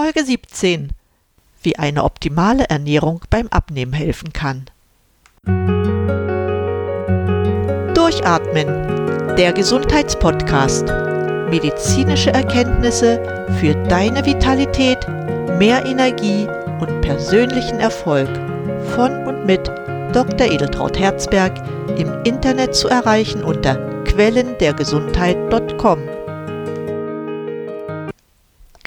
Folge 17. Wie eine optimale Ernährung beim Abnehmen helfen kann. Durchatmen. Der Gesundheitspodcast. Medizinische Erkenntnisse für deine Vitalität, mehr Energie und persönlichen Erfolg. Von und mit Dr. Edeltraut Herzberg im Internet zu erreichen unter quellendergesundheit.com.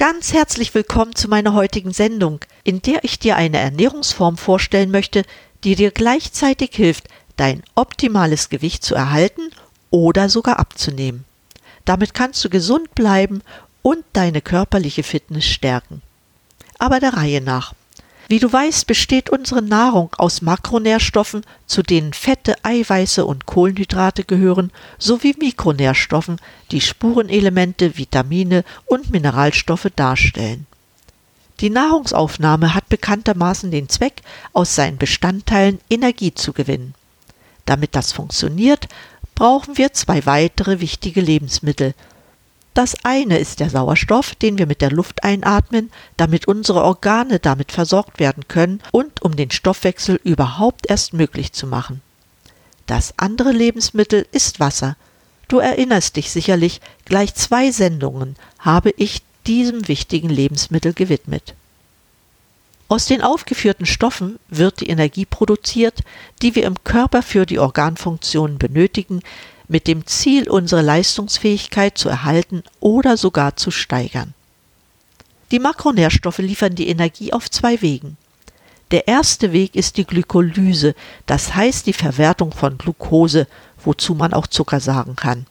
Ganz herzlich willkommen zu meiner heutigen Sendung, in der ich dir eine Ernährungsform vorstellen möchte, die dir gleichzeitig hilft, dein optimales Gewicht zu erhalten oder sogar abzunehmen. Damit kannst du gesund bleiben und deine körperliche Fitness stärken. Aber der Reihe nach. Wie du weißt, besteht unsere Nahrung aus Makronährstoffen, zu denen Fette, Eiweiße und Kohlenhydrate gehören, sowie Mikronährstoffen, die Spurenelemente, Vitamine und Mineralstoffe darstellen. Die Nahrungsaufnahme hat bekanntermaßen den Zweck, aus seinen Bestandteilen Energie zu gewinnen. Damit das funktioniert, brauchen wir zwei weitere wichtige Lebensmittel, das eine ist der Sauerstoff, den wir mit der Luft einatmen, damit unsere Organe damit versorgt werden können und um den Stoffwechsel überhaupt erst möglich zu machen. Das andere Lebensmittel ist Wasser. Du erinnerst dich sicherlich, gleich zwei Sendungen habe ich diesem wichtigen Lebensmittel gewidmet. Aus den aufgeführten Stoffen wird die Energie produziert, die wir im Körper für die Organfunktionen benötigen, mit dem Ziel, unsere Leistungsfähigkeit zu erhalten oder sogar zu steigern. Die Makronährstoffe liefern die Energie auf zwei Wegen. Der erste Weg ist die Glykolyse, das heißt die Verwertung von Glucose, wozu man auch Zucker sagen kann.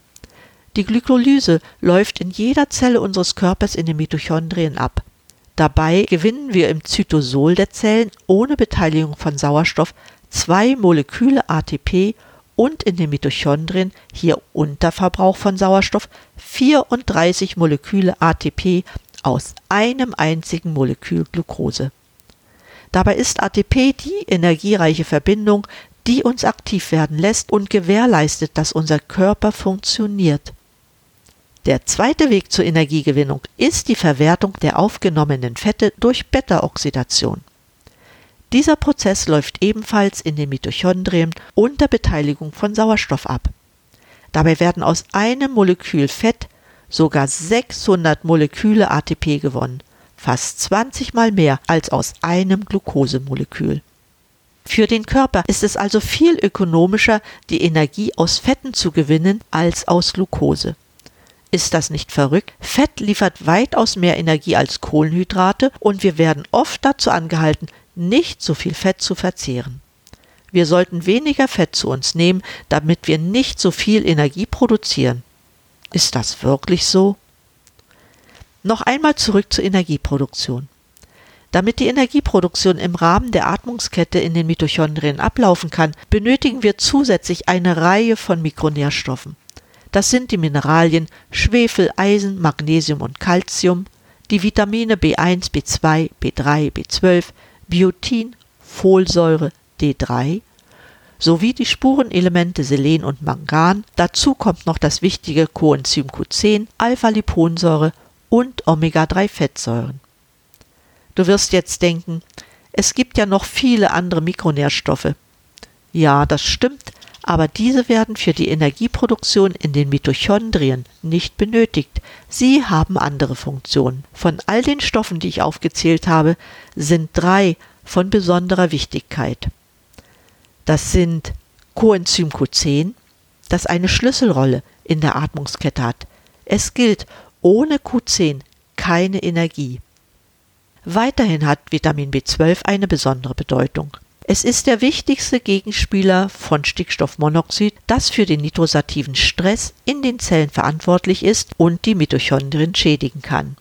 Die Glykolyse läuft in jeder Zelle unseres Körpers in den Mitochondrien ab. Dabei gewinnen wir im Zytosol der Zellen ohne Beteiligung von Sauerstoff zwei Moleküle ATP und in den Mitochondrien, hier Unterverbrauch von Sauerstoff, 34 Moleküle ATP aus einem einzigen Molekül Glucose. Dabei ist ATP die energiereiche Verbindung, die uns aktiv werden lässt und gewährleistet, dass unser Körper funktioniert. Der zweite Weg zur Energiegewinnung ist die Verwertung der aufgenommenen Fette durch Beta-Oxidation. Dieser Prozess läuft ebenfalls in den Mitochondrien unter Beteiligung von Sauerstoff ab. Dabei werden aus einem Molekül Fett sogar 600 Moleküle ATP gewonnen, fast 20 mal mehr als aus einem Glukosemolekül. Für den Körper ist es also viel ökonomischer, die Energie aus Fetten zu gewinnen als aus Glucose. Ist das nicht verrückt? Fett liefert weitaus mehr Energie als Kohlenhydrate und wir werden oft dazu angehalten, nicht so viel Fett zu verzehren. Wir sollten weniger Fett zu uns nehmen, damit wir nicht so viel Energie produzieren. Ist das wirklich so? Noch einmal zurück zur Energieproduktion. Damit die Energieproduktion im Rahmen der Atmungskette in den Mitochondrien ablaufen kann, benötigen wir zusätzlich eine Reihe von Mikronährstoffen. Das sind die Mineralien Schwefel, Eisen, Magnesium und Calcium, die Vitamine B1, B2, B3, B12, Biotin, Folsäure D3 sowie die Spurenelemente Selen und Mangan. Dazu kommt noch das wichtige Coenzym Q10, Alpha-Liponsäure und Omega-3-Fettsäuren. Du wirst jetzt denken, es gibt ja noch viele andere Mikronährstoffe. Ja, das stimmt, aber diese werden für die Energieproduktion in den Mitochondrien nicht benötigt. Sie haben andere Funktionen. Von all den Stoffen, die ich aufgezählt habe, sind drei von besonderer Wichtigkeit. Das sind Coenzym Q10, das eine Schlüsselrolle in der Atmungskette hat. Es gilt, ohne Q10 keine Energie. Weiterhin hat Vitamin B12 eine besondere Bedeutung. Es ist der wichtigste Gegenspieler von Stickstoffmonoxid, das für den nitrosativen Stress in den Zellen verantwortlich ist und die Mitochondrien schädigen kann.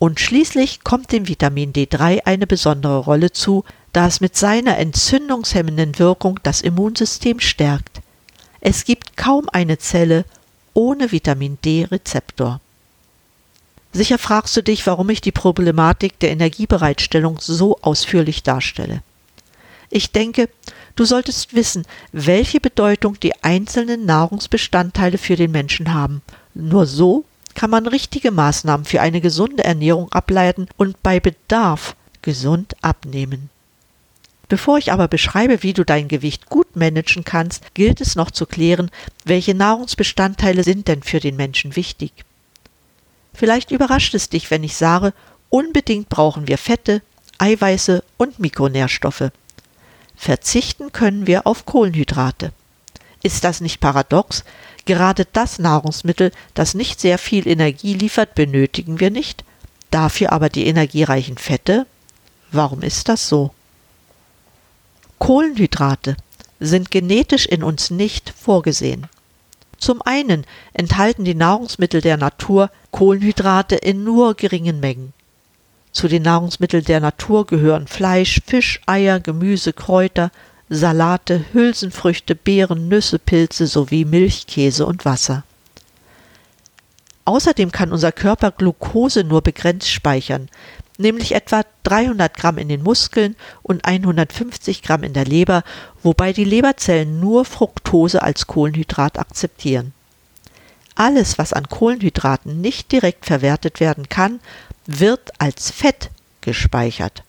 Und schließlich kommt dem Vitamin D3 eine besondere Rolle zu, da es mit seiner entzündungshemmenden Wirkung das Immunsystem stärkt. Es gibt kaum eine Zelle ohne Vitamin D-Rezeptor. Sicher fragst du dich, warum ich die Problematik der Energiebereitstellung so ausführlich darstelle. Ich denke, du solltest wissen, welche Bedeutung die einzelnen Nahrungsbestandteile für den Menschen haben. Nur so kann man richtige Maßnahmen für eine gesunde Ernährung ableiten und bei Bedarf gesund abnehmen. Bevor ich aber beschreibe, wie du dein Gewicht gut managen kannst, gilt es noch zu klären, welche Nahrungsbestandteile sind denn für den Menschen wichtig. Vielleicht überrascht es dich, wenn ich sage, unbedingt brauchen wir Fette, Eiweiße und Mikronährstoffe. Verzichten können wir auf Kohlenhydrate. Ist das nicht paradox? Gerade das Nahrungsmittel, das nicht sehr viel Energie liefert, benötigen wir nicht, dafür aber die energiereichen Fette? Warum ist das so? Kohlenhydrate sind genetisch in uns nicht vorgesehen. Zum einen enthalten die Nahrungsmittel der Natur Kohlenhydrate in nur geringen Mengen. Zu den Nahrungsmitteln der Natur gehören Fleisch, Fisch, Eier, Gemüse, Kräuter, Salate, Hülsenfrüchte, Beeren, Nüsse, Pilze sowie Milch, Käse und Wasser. Außerdem kann unser Körper Glucose nur begrenzt speichern, nämlich etwa 300 Gramm in den Muskeln und 150 Gramm in der Leber, wobei die Leberzellen nur Fructose als Kohlenhydrat akzeptieren. Alles, was an Kohlenhydraten nicht direkt verwertet werden kann, wird als Fett gespeichert.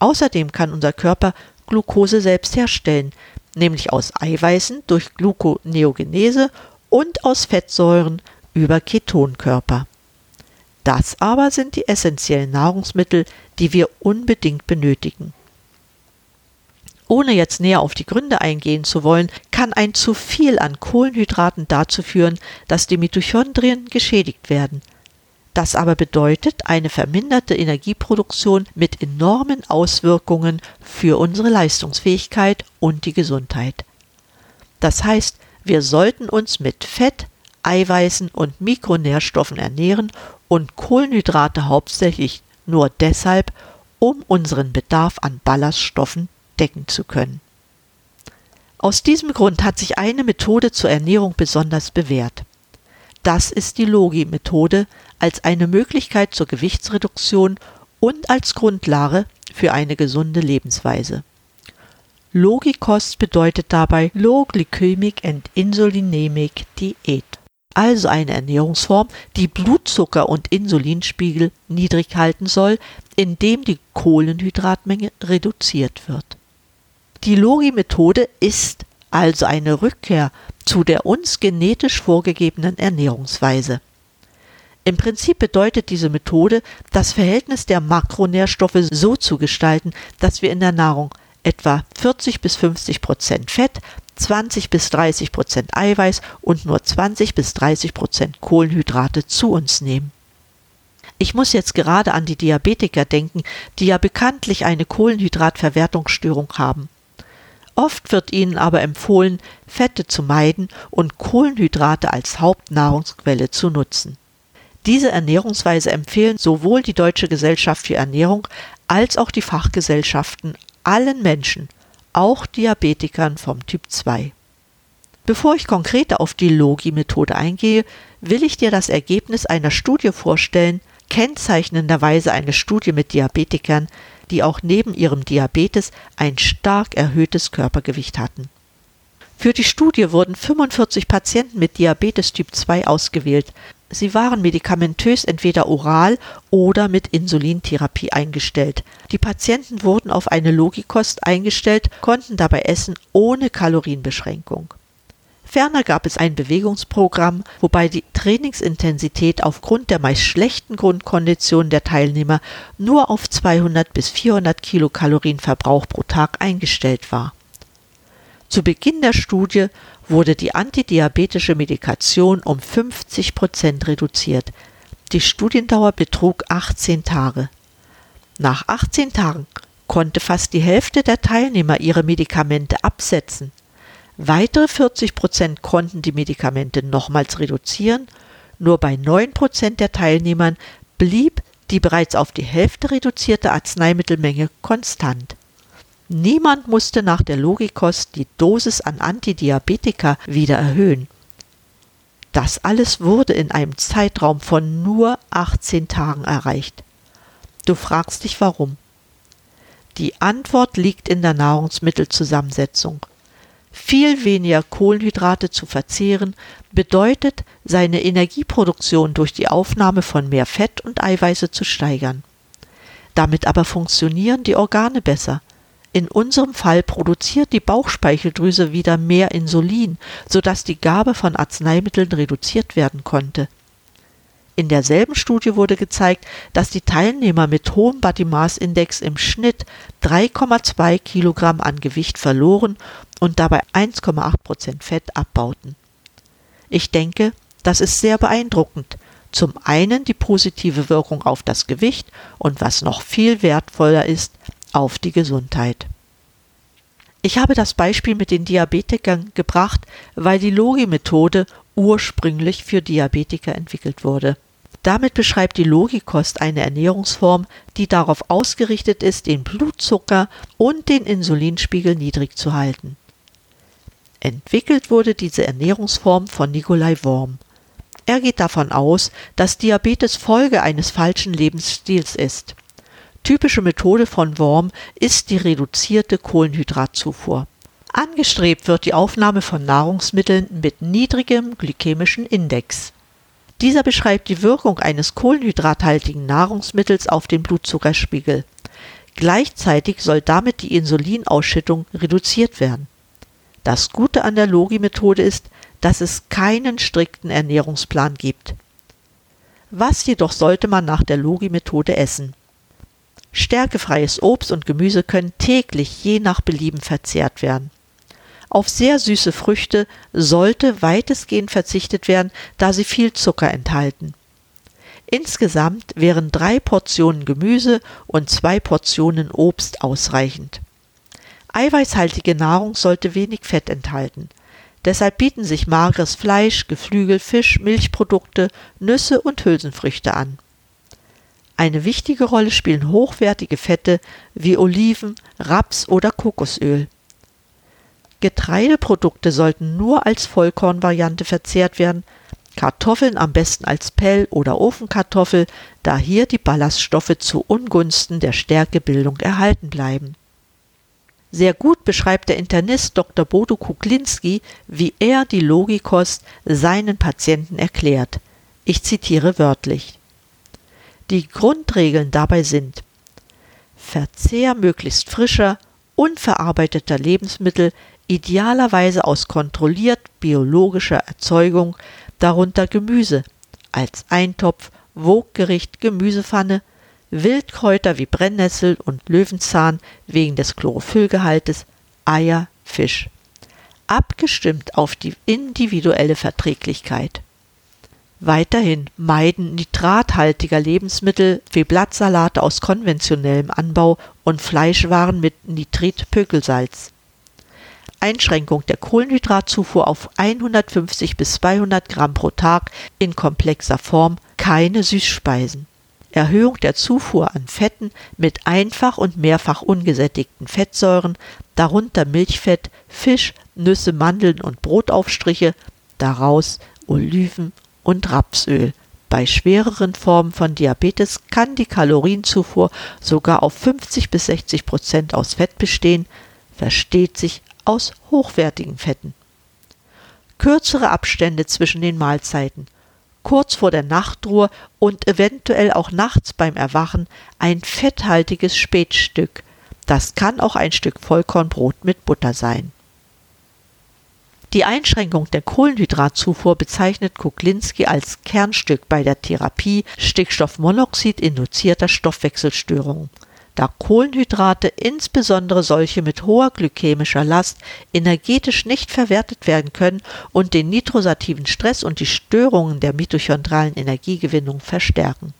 Außerdem kann unser Körper Glucose selbst herstellen, nämlich aus Eiweißen durch Gluconeogenese und aus Fettsäuren über Ketonkörper. Das aber sind die essentiellen Nahrungsmittel, die wir unbedingt benötigen. Ohne jetzt näher auf die Gründe eingehen zu wollen, kann ein zu viel an Kohlenhydraten dazu führen, dass die Mitochondrien geschädigt werden. Das aber bedeutet eine verminderte Energieproduktion mit enormen Auswirkungen für unsere Leistungsfähigkeit und die Gesundheit. Das heißt, wir sollten uns mit Fett, Eiweißen und Mikronährstoffen ernähren und Kohlenhydrate hauptsächlich nur deshalb, um unseren Bedarf an Ballaststoffen decken zu können. Aus diesem Grund hat sich eine Methode zur Ernährung besonders bewährt. Das ist die Logi-Methode als eine Möglichkeit zur Gewichtsreduktion und als Grundlage für eine gesunde Lebensweise. Logikost bedeutet dabei Low Glycemic and Insulinemic Diät also eine Ernährungsform, die Blutzucker und Insulinspiegel niedrig halten soll, indem die Kohlenhydratmenge reduziert wird. Die Logi-Methode ist also eine Rückkehr zu der uns genetisch vorgegebenen Ernährungsweise. Im Prinzip bedeutet diese Methode, das Verhältnis der Makronährstoffe so zu gestalten, dass wir in der Nahrung etwa 40 bis 50 Prozent Fett, 20 bis 30 Prozent Eiweiß und nur 20 bis 30 Prozent Kohlenhydrate zu uns nehmen. Ich muss jetzt gerade an die Diabetiker denken, die ja bekanntlich eine Kohlenhydratverwertungsstörung haben. Oft wird ihnen aber empfohlen, Fette zu meiden und Kohlenhydrate als Hauptnahrungsquelle zu nutzen. Diese Ernährungsweise empfehlen sowohl die Deutsche Gesellschaft für Ernährung als auch die Fachgesellschaften allen Menschen, auch Diabetikern vom Typ 2. Bevor ich konkreter auf die Logi-Methode eingehe, will ich dir das Ergebnis einer Studie vorstellen, kennzeichnenderweise eine Studie mit Diabetikern, die auch neben ihrem Diabetes ein stark erhöhtes Körpergewicht hatten. Für die Studie wurden 45 Patienten mit Diabetes Typ 2 ausgewählt. Sie waren medikamentös entweder oral oder mit Insulintherapie eingestellt. Die Patienten wurden auf eine Logikost eingestellt, konnten dabei essen ohne Kalorienbeschränkung. Ferner gab es ein Bewegungsprogramm, wobei die Trainingsintensität aufgrund der meist schlechten Grundkondition der Teilnehmer nur auf 200 bis 400 Kilokalorien Verbrauch pro Tag eingestellt war. Zu Beginn der Studie wurde die antidiabetische Medikation um 50 Prozent reduziert. Die Studiendauer betrug 18 Tage. Nach 18 Tagen konnte fast die Hälfte der Teilnehmer ihre Medikamente absetzen. Weitere 40 Prozent konnten die Medikamente nochmals reduzieren. Nur bei 9 Prozent der Teilnehmern blieb die bereits auf die Hälfte reduzierte Arzneimittelmenge konstant. Niemand musste nach der Logikost die Dosis an Antidiabetika wieder erhöhen. Das alles wurde in einem Zeitraum von nur 18 Tagen erreicht. Du fragst dich warum. Die Antwort liegt in der Nahrungsmittelzusammensetzung. viel weniger Kohlenhydrate zu verzehren, bedeutet, seine Energieproduktion durch die Aufnahme von mehr Fett und Eiweiße zu steigern. Damit aber funktionieren die Organe besser. In unserem Fall produziert die Bauchspeicheldrüse wieder mehr Insulin, sodass die Gabe von Arzneimitteln reduziert werden konnte. In derselben Studie wurde gezeigt, dass die Teilnehmer mit hohem Body Mass Index im Schnitt 3,2 Kilogramm an Gewicht verloren und dabei 1,8 Prozent Fett abbauten. Ich denke, das ist sehr beeindruckend. Zum einen die positive Wirkung auf das Gewicht und was noch viel wertvoller ist, auf die Gesundheit. Ich habe das Beispiel mit den Diabetikern gebracht, weil die Logi-Methode ursprünglich für Diabetiker entwickelt wurde. Damit beschreibt die Logikost eine Ernährungsform, die darauf ausgerichtet ist, den Blutzucker und den Insulinspiegel niedrig zu halten. Entwickelt wurde diese Ernährungsform von Nikolai Worm. Er geht davon aus, dass Diabetes Folge eines falschen Lebensstils ist. Typische Methode von Worm ist die reduzierte Kohlenhydratzufuhr. Angestrebt wird die Aufnahme von Nahrungsmitteln mit niedrigem glykämischen Index. Dieser beschreibt die Wirkung eines kohlenhydrathaltigen Nahrungsmittels auf den Blutzuckerspiegel. Gleichzeitig soll damit die Insulinausschüttung reduziert werden. Das Gute an der Logi-Methode ist, dass es keinen strikten Ernährungsplan gibt. Was jedoch sollte man nach der Logi-Methode essen? Stärkefreies Obst und Gemüse können täglich je nach Belieben verzehrt werden. Auf sehr süße Früchte sollte weitestgehend verzichtet werden, da sie viel Zucker enthalten. Insgesamt wären drei Portionen Gemüse und zwei Portionen Obst ausreichend. Eiweißhaltige Nahrung sollte wenig Fett enthalten. Deshalb bieten sich mageres Fleisch, Geflügel, Fisch, Milchprodukte, Nüsse und Hülsenfrüchte an. Eine wichtige Rolle spielen hochwertige Fette wie Oliven, Raps oder Kokosöl. Getreideprodukte sollten nur als Vollkornvariante verzehrt werden, Kartoffeln am besten als Pell- oder Ofenkartoffel, da hier die Ballaststoffe zu Ungunsten der Stärkebildung erhalten bleiben. Sehr gut beschreibt der Internist Dr. Bodo Kuklinski, wie er die Logikost seinen Patienten erklärt. Ich zitiere wörtlich. Die Grundregeln dabei sind Verzehr möglichst frischer, unverarbeiteter Lebensmittel idealerweise aus kontrolliert biologischer Erzeugung, darunter Gemüse, als Eintopf, Woggericht, Gemüsepfanne, Wildkräuter wie Brennnessel und Löwenzahn wegen des Chlorophyllgehaltes, Eier, Fisch. Abgestimmt auf die individuelle Verträglichkeit. Weiterhin meiden nitrathaltiger Lebensmittel wie Blattsalate aus konventionellem Anbau und Fleischwaren mit Nitritpökelsalz. Einschränkung der Kohlenhydratzufuhr auf 150 bis 200 Gramm pro Tag in komplexer Form, keine Süßspeisen. Erhöhung der Zufuhr an Fetten mit einfach und mehrfach ungesättigten Fettsäuren, darunter Milchfett, Fisch, Nüsse, Mandeln und Brotaufstriche, daraus Oliven und Rapsöl. Bei schwereren Formen von Diabetes kann die Kalorienzufuhr sogar auf 50 bis 60 Prozent aus Fett bestehen, versteht sich aus hochwertigen Fetten. Kürzere Abstände zwischen den Mahlzeiten, kurz vor der Nachtruhe und eventuell auch nachts beim Erwachen ein fetthaltiges Spätstück. Das kann auch ein Stück Vollkornbrot mit Butter sein. Die Einschränkung der Kohlenhydratzufuhr bezeichnet Kuklinski als Kernstück bei der Therapie Stickstoffmonoxid induzierter Stoffwechselstörungen da Kohlenhydrate, insbesondere solche mit hoher glykämischer Last, energetisch nicht verwertet werden können und den nitrosativen Stress und die Störungen der mitochondralen Energiegewinnung verstärken.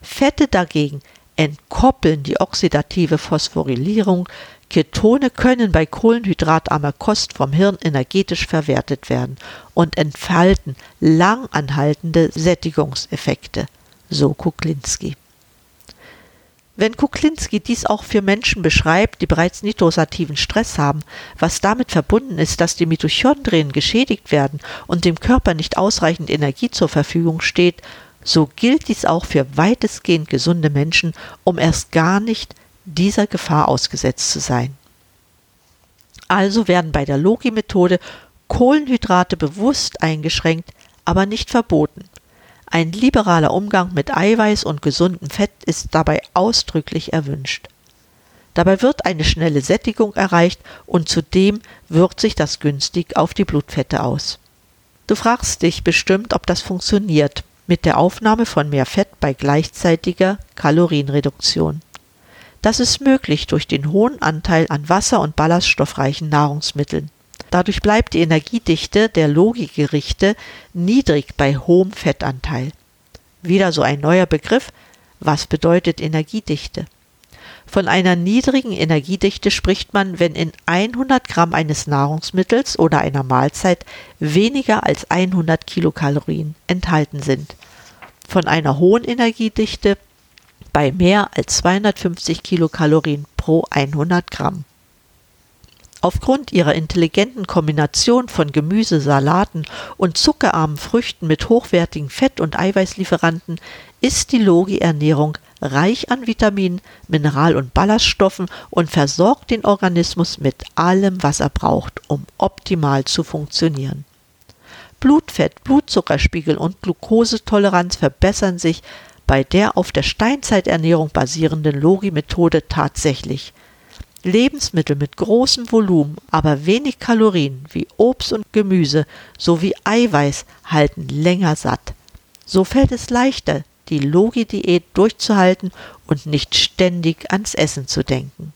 Fette dagegen entkoppeln die oxidative Phosphorylierung, Ketone können bei kohlenhydratarmer Kost vom Hirn energetisch verwertet werden und entfalten langanhaltende Sättigungseffekte, so Kuklinski. Wenn Kuklinski dies auch für Menschen beschreibt, die bereits nitrosativen Stress haben, was damit verbunden ist, dass die Mitochondrien geschädigt werden und dem Körper nicht ausreichend Energie zur Verfügung steht, so gilt dies auch für weitestgehend gesunde Menschen, um erst gar nicht dieser Gefahr ausgesetzt zu sein. Also werden bei der Logi-Methode Kohlenhydrate bewusst eingeschränkt, aber nicht verboten. Ein liberaler Umgang mit Eiweiß und gesundem Fett ist dabei ausdrücklich erwünscht. Dabei wird eine schnelle Sättigung erreicht und zudem wirkt sich das günstig auf die Blutfette aus. Du fragst dich bestimmt, ob das funktioniert mit der Aufnahme von mehr Fett bei gleichzeitiger Kalorienreduktion. Das ist möglich durch den hohen Anteil an wasser- und ballaststoffreichen Nahrungsmitteln. Dadurch bleibt die Energiedichte der Logikgerichte niedrig bei hohem Fettanteil. Wieder so ein neuer Begriff. Was bedeutet Energiedichte? Von einer niedrigen Energiedichte spricht man, wenn in 100 Gramm eines Nahrungsmittels oder einer Mahlzeit weniger als 100 Kilokalorien enthalten sind. Von einer hohen Energiedichte bei mehr als 250 Kilokalorien pro 100 Gramm. Aufgrund ihrer intelligenten Kombination von Gemüse, Salaten und zuckerarmen Früchten mit hochwertigen Fett- und Eiweißlieferanten ist die Logi-Ernährung reich an Vitaminen, Mineral- und Ballaststoffen und versorgt den Organismus mit allem, was er braucht, um optimal zu funktionieren. Blutfett, Blutzuckerspiegel und Glukosetoleranz verbessern sich bei der auf der Steinzeiternährung basierenden Logi-Methode tatsächlich. Lebensmittel mit großem Volumen, aber wenig Kalorien wie Obst und Gemüse sowie Eiweiß halten länger satt. So fällt es leichter, die Logi-Diät durchzuhalten und nicht ständig ans Essen zu denken.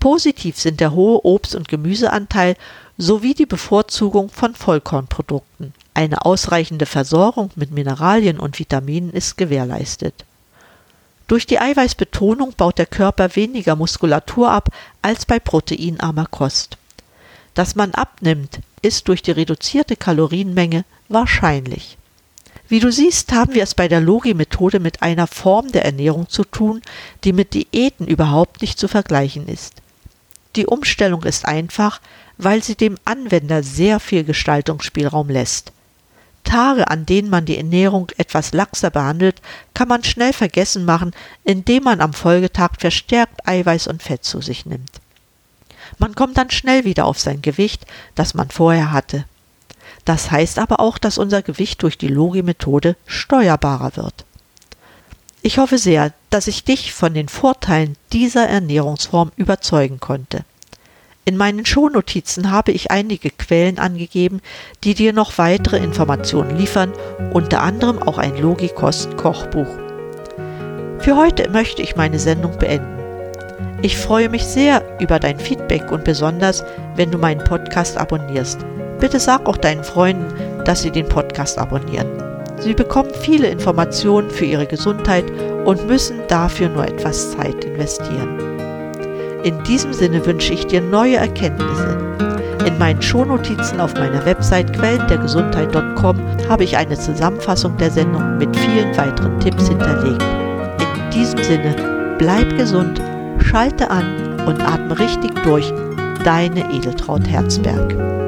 Positiv sind der hohe Obst- und Gemüseanteil sowie die Bevorzugung von Vollkornprodukten. Eine ausreichende Versorgung mit Mineralien und Vitaminen ist gewährleistet. Durch die Eiweißbetonung baut der Körper weniger Muskulatur ab als bei proteinarmer Kost. Dass man abnimmt, ist durch die reduzierte Kalorienmenge wahrscheinlich. Wie du siehst, haben wir es bei der Logi-Methode mit einer Form der Ernährung zu tun, die mit Diäten überhaupt nicht zu vergleichen ist. Die Umstellung ist einfach, weil sie dem Anwender sehr viel Gestaltungsspielraum lässt. Tage, an denen man die Ernährung etwas laxer behandelt, kann man schnell vergessen machen, indem man am Folgetag verstärkt Eiweiß und Fett zu sich nimmt. Man kommt dann schnell wieder auf sein Gewicht, das man vorher hatte. Das heißt aber auch, dass unser Gewicht durch die Logi-Methode steuerbarer wird. Ich hoffe sehr, dass ich dich von den Vorteilen dieser Ernährungsform überzeugen konnte. In meinen Shownotizen habe ich einige Quellen angegeben, die dir noch weitere Informationen liefern, unter anderem auch ein Logikost-Kochbuch. Für heute möchte ich meine Sendung beenden. Ich freue mich sehr über dein Feedback und besonders, wenn du meinen Podcast abonnierst. Bitte sag auch deinen Freunden, dass sie den Podcast abonnieren. Sie bekommen viele Informationen für ihre Gesundheit und müssen dafür nur etwas Zeit investieren. In diesem Sinne wünsche ich dir neue Erkenntnisse. In meinen Shownotizen auf meiner Website quellendergesundheit.com habe ich eine Zusammenfassung der Sendung mit vielen weiteren Tipps hinterlegt. In diesem Sinne, bleib gesund, schalte an und atme richtig durch. Deine Edeltraut Herzberg.